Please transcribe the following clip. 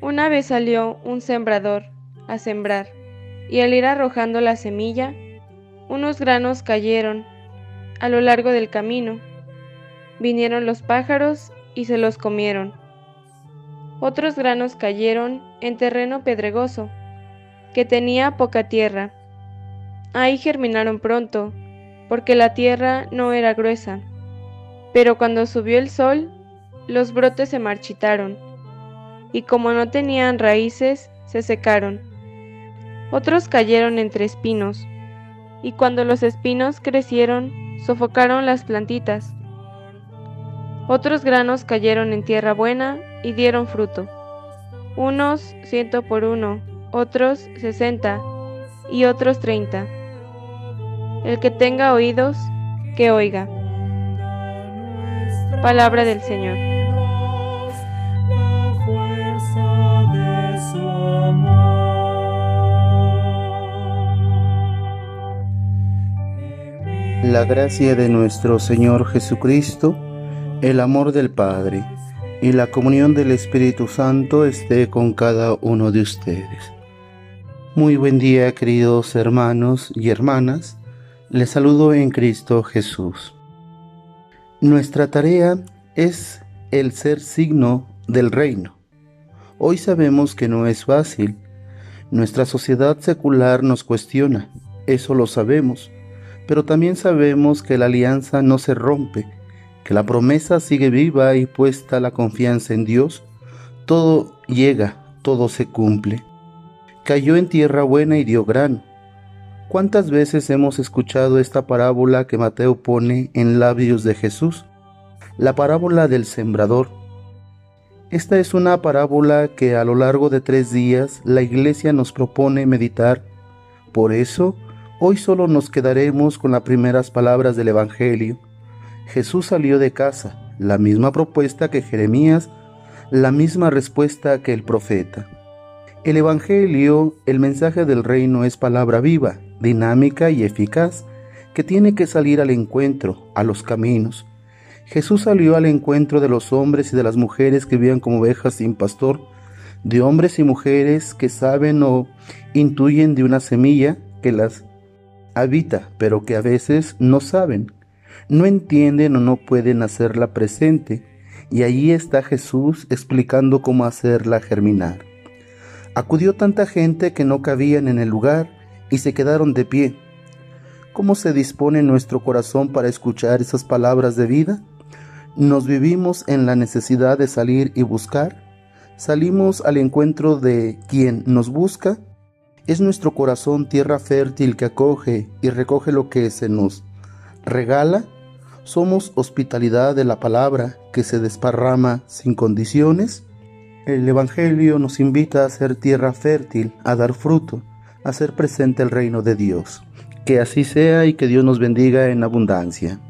Una vez salió un sembrador a sembrar, y al ir arrojando la semilla, unos granos cayeron a lo largo del camino. Vinieron los pájaros y se los comieron. Otros granos cayeron en terreno pedregoso, que tenía poca tierra. Ahí germinaron pronto, porque la tierra no era gruesa. Pero cuando subió el sol, los brotes se marchitaron y como no tenían raíces, se secaron. Otros cayeron entre espinos, y cuando los espinos crecieron, sofocaron las plantitas. Otros granos cayeron en tierra buena y dieron fruto. Unos ciento por uno, otros sesenta y otros treinta. El que tenga oídos, que oiga. Palabra del Señor. La gracia de nuestro Señor Jesucristo, el amor del Padre y la comunión del Espíritu Santo esté con cada uno de ustedes. Muy buen día queridos hermanos y hermanas, les saludo en Cristo Jesús. Nuestra tarea es el ser signo del reino. Hoy sabemos que no es fácil. Nuestra sociedad secular nos cuestiona, eso lo sabemos pero también sabemos que la alianza no se rompe, que la promesa sigue viva y puesta la confianza en Dios, todo llega, todo se cumple. Cayó en tierra buena y dio grano. ¿Cuántas veces hemos escuchado esta parábola que Mateo pone en labios de Jesús? La parábola del sembrador. Esta es una parábola que a lo largo de tres días la iglesia nos propone meditar. Por eso, Hoy solo nos quedaremos con las primeras palabras del Evangelio. Jesús salió de casa, la misma propuesta que Jeremías, la misma respuesta que el profeta. El Evangelio, el mensaje del reino es palabra viva, dinámica y eficaz, que tiene que salir al encuentro, a los caminos. Jesús salió al encuentro de los hombres y de las mujeres que vivían como ovejas sin pastor, de hombres y mujeres que saben o intuyen de una semilla que las habita, pero que a veces no saben, no entienden o no pueden hacerla presente. Y allí está Jesús explicando cómo hacerla germinar. Acudió tanta gente que no cabían en el lugar y se quedaron de pie. ¿Cómo se dispone nuestro corazón para escuchar esas palabras de vida? ¿Nos vivimos en la necesidad de salir y buscar? ¿Salimos al encuentro de quien nos busca? Es nuestro corazón tierra fértil que acoge y recoge lo que se nos regala. Somos hospitalidad de la palabra que se desparrama sin condiciones. El Evangelio nos invita a ser tierra fértil, a dar fruto, a ser presente el reino de Dios. Que así sea y que Dios nos bendiga en abundancia.